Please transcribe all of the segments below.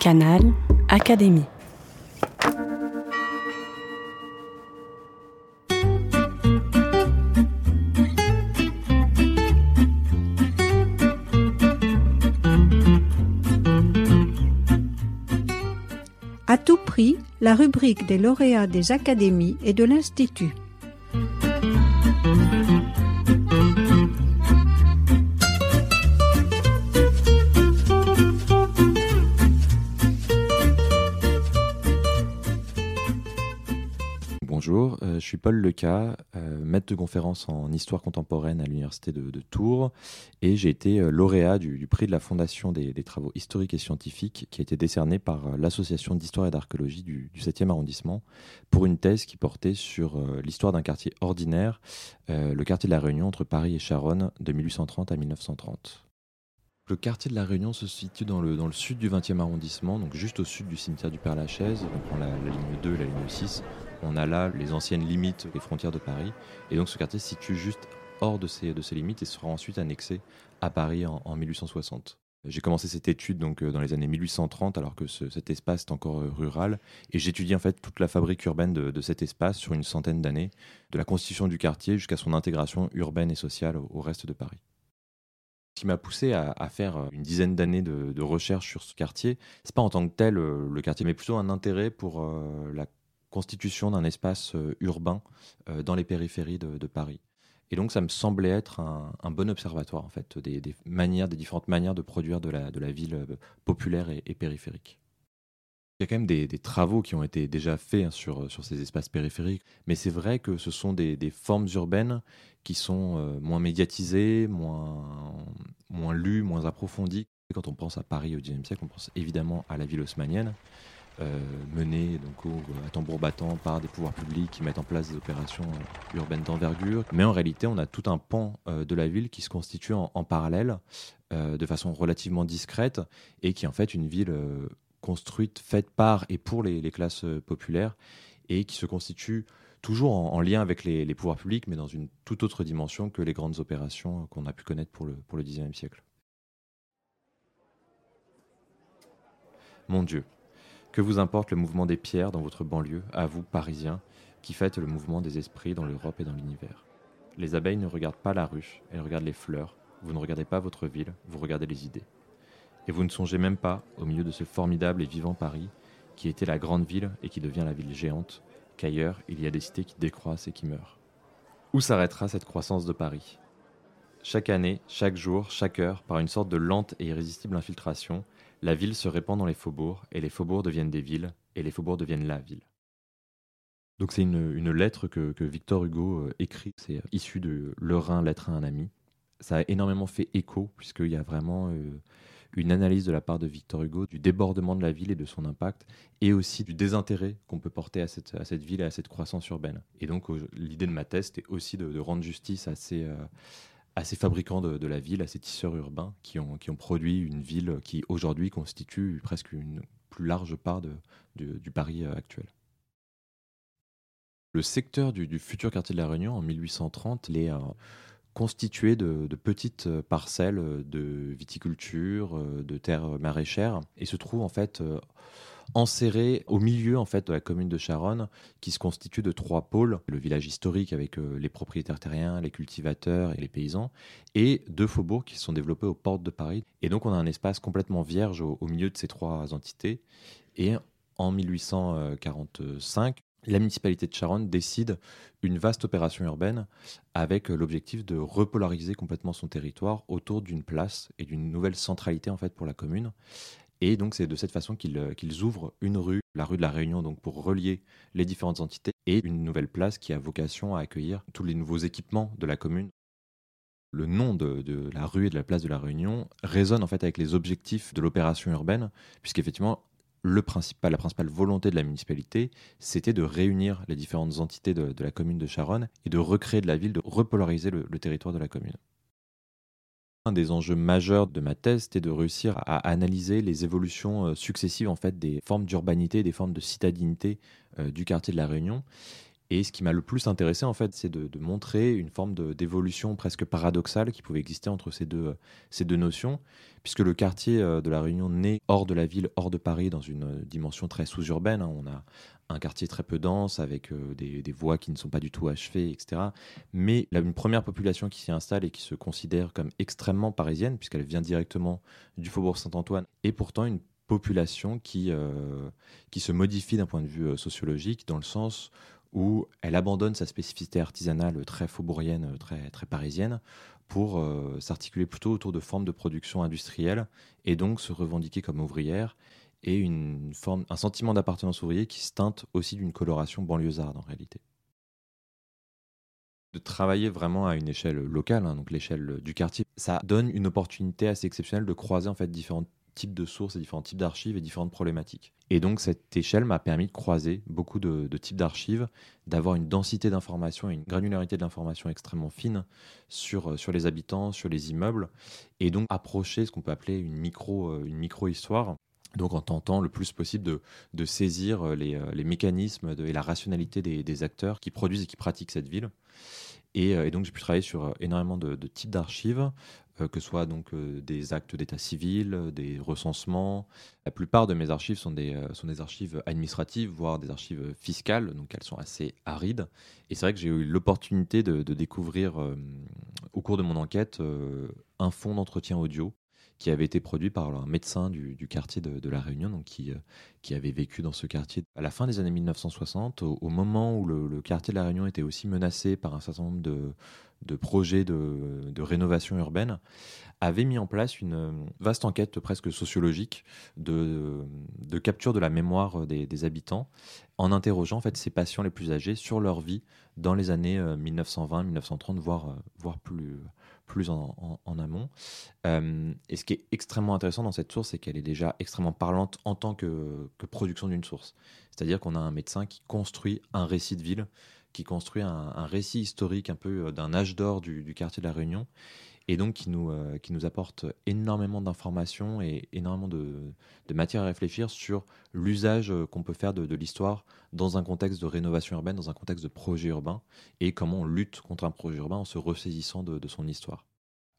Canal Académie. À tout prix, la rubrique des lauréats des académies et de l'Institut. Bonjour, euh, je suis Paul Leca, euh, maître de conférence en histoire contemporaine à l'université de, Tours et j'ai été euh, lauréat du, prix de la Fondation des, travaux historiques et scientifiques qui a été décerné par l'Association d'histoire et d'archéologie du, du 7e arrondissement pour une thèse qui portait sur l'histoire d'un quartier ordinaire, le quartier de la Réunion entre Paris et Charonne de 1830 à 1930. Le quartier de la Réunion se situe dans le, dans le sud du 20e arrondissement, donc juste au sud du cimetière du Père-Lachaise. On prend la, la ligne 2 et la ligne 6. On a là les anciennes limites des frontières de Paris. Et donc ce quartier se situe juste hors de ces, de ces limites et sera ensuite annexé à Paris en, en 1860. J'ai commencé cette étude donc euh, dans les années 1830 alors que ce- cet espace est encore euh, rural et j'étudie en fait toute la fabrique urbaine de, cet espace sur une centaine d'années, de la constitution du quartier jusqu'à son intégration urbaine et sociale au- reste de Paris. Ce qui m'a poussé à, faire euh, une dizaine d'années de, recherche sur ce quartier, c'est pas en tant que tel le quartier, mais plutôt un intérêt pour la constitution d'un espace euh, urbain euh, dans les périphéries de, Paris. Et donc ça me semblait être un, bon observatoire en fait des, différentes manières de produire de la, ville euh, populaire et, périphérique. Il y a quand même des, travaux qui ont été déjà faits hein, sur, ces espaces périphériques, mais c'est vrai que ce sont des, formes urbaines qui sont moins médiatisées, moins, lues, moins approfondies. Quand on pense à Paris au XIXe siècle, on pense évidemment à la ville haussmannienne, menée donc au- à tambour battant par des pouvoirs publics qui mettent en place des opérations euh, urbaines d'envergure. Mais en réalité, on a tout un pan euh, de la ville qui se constitue en, parallèle euh, de façon relativement discrète et qui est en fait une ville euh, construite, faite par et pour les, classes euh, populaires et qui se constitue toujours en, en lien avec les, pouvoirs publics, mais dans une toute autre dimension que les grandes opérations qu'on a pu connaître pour le, pour le siècle. Mon Dieu, que vous importe le mouvement des pierres dans votre banlieue, à vous, Parisiens, qui faites le mouvement des esprits dans l'Europe et dans l'univers? Les abeilles ne regardent pas la ruche, elles regardent les fleurs. Vous ne regardez pas votre ville, vous regardez les idées. Et vous ne songez même pas, au milieu de ce formidable et vivant Paris, qui était la grande ville et qui devient la ville géante, qu'ailleurs il y a des cités qui décroissent et qui meurent. Où s'arrêtera cette croissance de Paris? Chaque année, chaque jour, chaque heure, par une sorte de lente et irrésistible infiltration, la ville se répand dans les faubourgs, et les faubourgs deviennent des villes, et les faubourgs deviennent la ville. Donc c'est une, une lettre que, que Victor Hugo euh, écrit, c'est euh, issu de Le Rhin, lettre à un ami. Ça a énormément fait écho, puisqu'il y a vraiment euh, une analyse de la part de Victor Hugo du débordement de la ville et de son impact, et aussi du désintérêt qu'on peut porter à cette, à cette ville et à cette croissance urbaine. Et donc l'idée de ma thèse, c'était aussi de, rendre justice à ces, à ces fabricants de, la ville, à ces tisseurs urbains qui ont, qui ont produit une ville qui aujourd'hui constitue presque une plus large part de, du- Paris euh, actuel. Le secteur du, futur quartier de la Réunion en 1830, il est euh, constitué de, petites euh, parcelles de viticulture, de terres maraîchères, et se trouve en fait enserré au milieu en fait de la commune de Charonne, qui se constitue de trois pôles le village historique avec euh, les propriétaires terriens, les cultivateurs et les paysans, et deux faubourgs qui sont développés aux portes de Paris. Et donc on a un espace complètement vierge au, au milieu de ces trois entités. Et en 1845, la municipalité de Charonne décide une vaste opération urbaine avec euh, l'objectif de repolariser complètement son territoire autour d'une place et d'une nouvelle centralité en fait pour la commune. Et donc c'est de cette façon qu'ils euh, qu'ils ouvrent une rue, la rue de la Réunion, donc pour relier les différentes entités, et une nouvelle place qui a vocation à accueillir tous les nouveaux équipements de la commune. Le nom de, la rue et de la place de la Réunion résonne en fait avec les objectifs de l'opération urbaine, puisqu'effectivement le la principale volonté de la municipalité, c'était de réunir les différentes entités de, la commune de Charonne et de recréer de la ville, de repolariser le territoire de la commune. Un des enjeux majeurs de ma thèse, c'était de réussir à analyser les évolutions euh, successives en fait des formes d'urbanité, des formes de citadinité euh, du quartier de la Réunion, Et ce qui m'a le plus intéressé, en fait, c'est de, montrer une forme d'évolution presque paradoxale qui pouvait exister entre ces deux, ces deux notions, puisque le quartier euh, de la Réunion naît hors de la ville, hors de Paris, dans une dimension très sous-urbaine. Hein. On a un quartier très peu dense, avec euh, des, voies qui ne sont pas du tout achevées, etc. Mais une première population qui s'y installe et qui se considère comme extrêmement parisienne, puisqu'elle vient directement du faubourg Saint-Antoine, et pourtant une population qui, euh, qui se modifie d'un point de vue sociologique, dans le sens où elle abandonne sa spécificité artisanale très faubourienne, très, très parisienne, pour euh, s'articuler plutôt autour de formes de production industrielle et donc se revendiquer comme ouvrière et une forme, un sentiment d'appartenance ouvrier qui se teinte aussi d'une coloration banlieusarde en réalité. De travailler vraiment à une échelle locale, hein, donc l'échelle du quartier, ça donne une opportunité assez exceptionnelle de croiser en fait différentes types de sources et différents types d'archives et différentes problématiques. Et donc cette échelle m'a permis de croiser beaucoup de, types d'archives, d'avoir une densité d'informations et une granularité de l'information extrêmement fine sur, euh, sur les habitants, sur les immeubles, et donc approcher ce qu'on peut appeler une micro, euh, une micro-histoire. Donc en tentant le plus possible de, saisir euh, les, les mécanismes et la rationalité des, acteurs qui produisent et qui pratiquent cette ville. Et, donc j'ai pu travailler sur énormément de, types d'archives, euh, que ce soit donc euh, des actes d'état civil, des recensements. La plupart de mes archives sont des, euh, sont des archives administratives, voire des archives fiscales, donc elles sont assez arides. Et c'est vrai que j'ai eu l'opportunité de, découvrir au cours de mon enquête un fonds d'entretien audio qui avait été produit par un médecin du, quartier de, La Réunion, donc qui, qui avait vécu dans ce quartier à la fin des années 1960, au, moment où le, quartier de La Réunion était aussi menacé par un certain nombre de, projets de, rénovation urbaine, avait mis en place une vaste enquête presque sociologique de, capture de la mémoire des, habitants en interrogeant en fait ces patients les plus âgés sur leur vie dans les années 1920, euh, 1930, voire, euh, voire plus, plus en, amont. Euh, et ce qui est extrêmement intéressant dans cette source, c'est qu'elle est déjà extrêmement parlante en tant que, production d'une source. C'est-à-dire qu'on a un médecin qui construit un récit de ville qui construit un, récit historique un peu euh, d'un âge d'or du, quartier de la Réunion, et donc qui nous, euh, qui nous apporte énormément d'informations et énormément de, de, matière à réfléchir sur l'usage euh, qu'on peut faire de, l'histoire dans un contexte de rénovation urbaine, dans un contexte de projet urbain, et comment on lutte contre un projet urbain en se ressaisissant de, son histoire.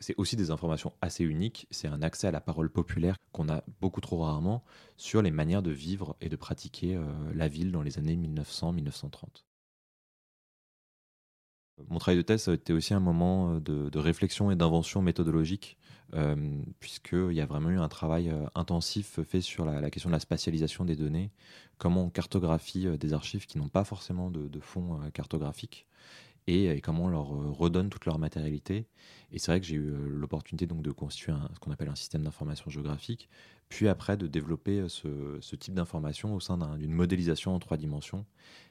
C'est aussi des informations assez uniques, c'est un accès à la parole populaire qu'on a beaucoup trop rarement sur les manières de vivre et de pratiquer la ville dans les années 1900-1930. Mon travail de thèse a été aussi un moment euh, de, réflexion et d'invention méthodologique, euh, puisqu'il y a vraiment eu un travail euh, intensif fait sur la, question de la spatialisation des données, comment on cartographie des archives qui n'ont pas forcément de, de fonds cartographiques, et, comment on leur redonne toute leur matérialité. Et c'est vrai que j'ai eu l'opportunité donc de constituer ce qu'on appelle un système d'information géographique, puis après de développer ce, ce type d'information au sein d'une modélisation en trois dimensions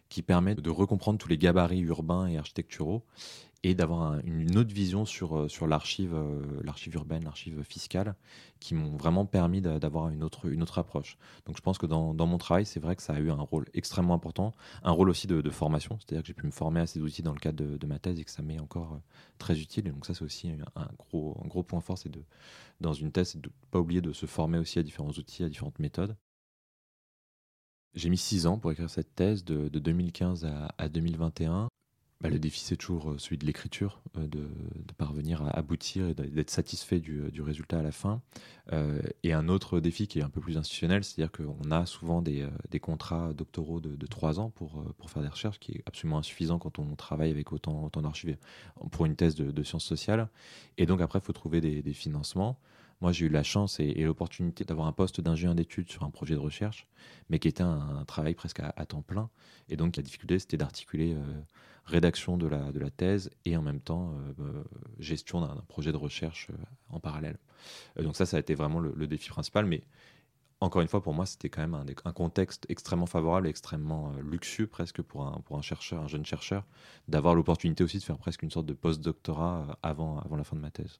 qui permet de recomprendre tous les gabarits urbains et architecturaux et d'avoir une autre vision sur, euh, sur l'archive, euh, urbaine, l'archive fiscale, qui m'ont vraiment permis d'avoir une autre, une autre approche. Donc je pense que dans, dans, mon travail, c'est vrai que ça a eu un rôle extrêmement important, un rôle aussi de, formation, c'est-à-dire que j'ai pu me former à ces outils dans le cadre de, ma thèse et que ça m'est encore euh, très utile. Et donc ça, c'est aussi un, gros, point fort, c'est de, dans une thèse, c'est de ne pas oublier de se former aussi à différents outils, à différentes méthodes. J'ai mis six ans pour écrire cette thèse de, 2015 à, 2021. Bah, le défi, c'est toujours euh, celui de l'écriture, euh, de, parvenir à aboutir et d'être satisfait du, résultat à la fin. Euh, et un autre défi qui est un peu plus institutionnel, c'est-à-dire qu'on a souvent des, contrats doctoraux de, trois ans pour, faire des recherches, qui est absolument insuffisant quand on travaille avec autant, autant d'archives pour une thèse de, sciences sociales. Et donc après, il faut trouver des financements. Moi, j'ai eu la chance et, l'opportunité d'avoir un poste d'ingénieur d'études sur un projet de recherche, mais qui était un, travail presque à, temps plein. Et donc, la difficulté, c'était d'articuler euh, rédaction de la, thèse et en même temps euh, euh, gestion d'un projet de recherche en parallèle. donc, ça, ça a été vraiment le, défi principal. Mais encore une fois, pour moi, c'était quand même un, contexte extrêmement favorable, extrêmement luxueux presque pour un, pour un chercheur, un jeune chercheur, d'avoir l'opportunité aussi de faire presque une sorte de post-doctorat avant, avant la fin de ma thèse.